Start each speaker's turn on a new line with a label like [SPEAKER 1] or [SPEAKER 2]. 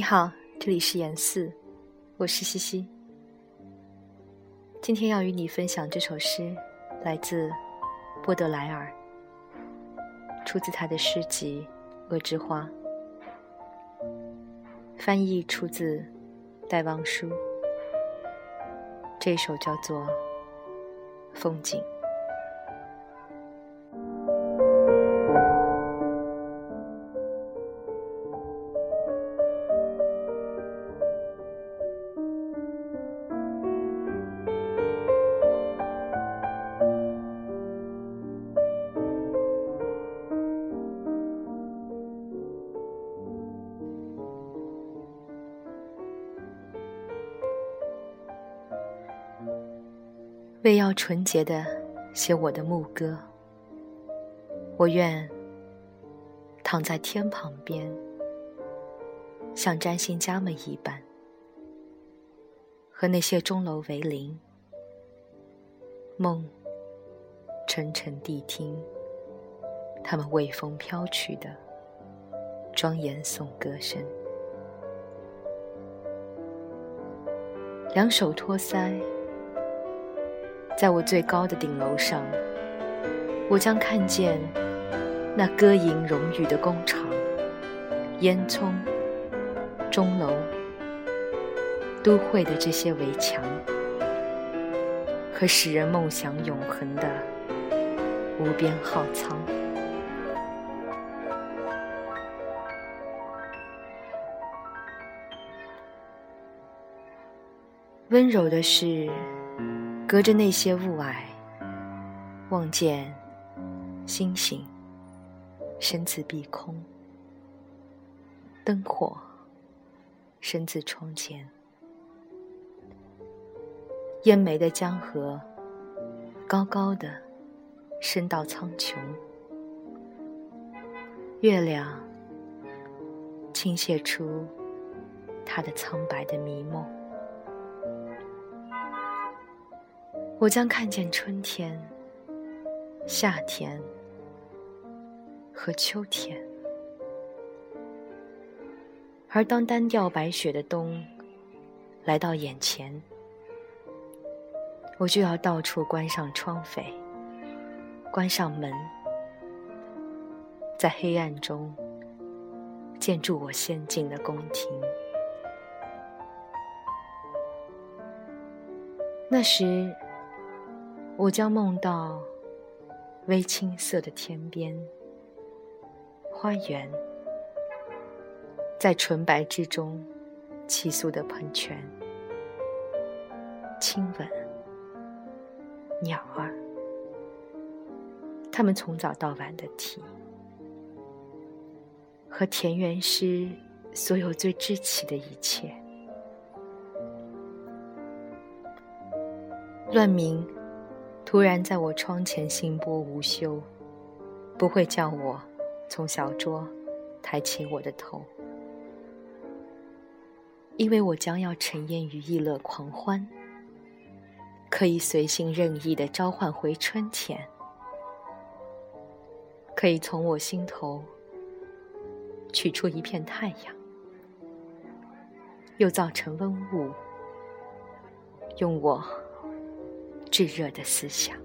[SPEAKER 1] 你好，这里是严四，我是西西。今天要与你分享这首诗，来自波德莱尔，出自他的诗集《恶之花》，翻译出自戴望舒。这首叫做《风景》。为要纯洁的写我的牧歌，我愿躺在天旁边，像占星家们一般，和那些钟楼为邻，梦沉沉地听他们微风飘去的庄严颂歌声，两手托腮。在我最高的顶楼上，我将看见那歌吟荣誉的工厂、烟囱、钟楼、都会的这些围墙，和使人梦想永恒的无边浩苍。温柔的是。隔着那些雾霭，望见星星身自碧空，灯火身自窗前，烟眉的江河高高的伸到苍穹，月亮倾泻出它的苍白的迷梦。我将看见春天、夏天和秋天，而当单调白雪的冬来到眼前，我就要到处关上窗扉，关上门，在黑暗中建筑我先进的宫廷。那时。我将梦到微青色的天边，花园，在纯白之中，起诉的喷泉，亲吻鸟儿，他们从早到晚的啼，和田园诗所有最知奇的一切，乱鸣。突然在我窗前星波无休，不会叫我从小桌抬起我的头，因为我将要沉淹于逸乐狂欢，可以随性任意的召唤回春天，可以从我心头取出一片太阳，又造成温雾，用我。炙热的思想。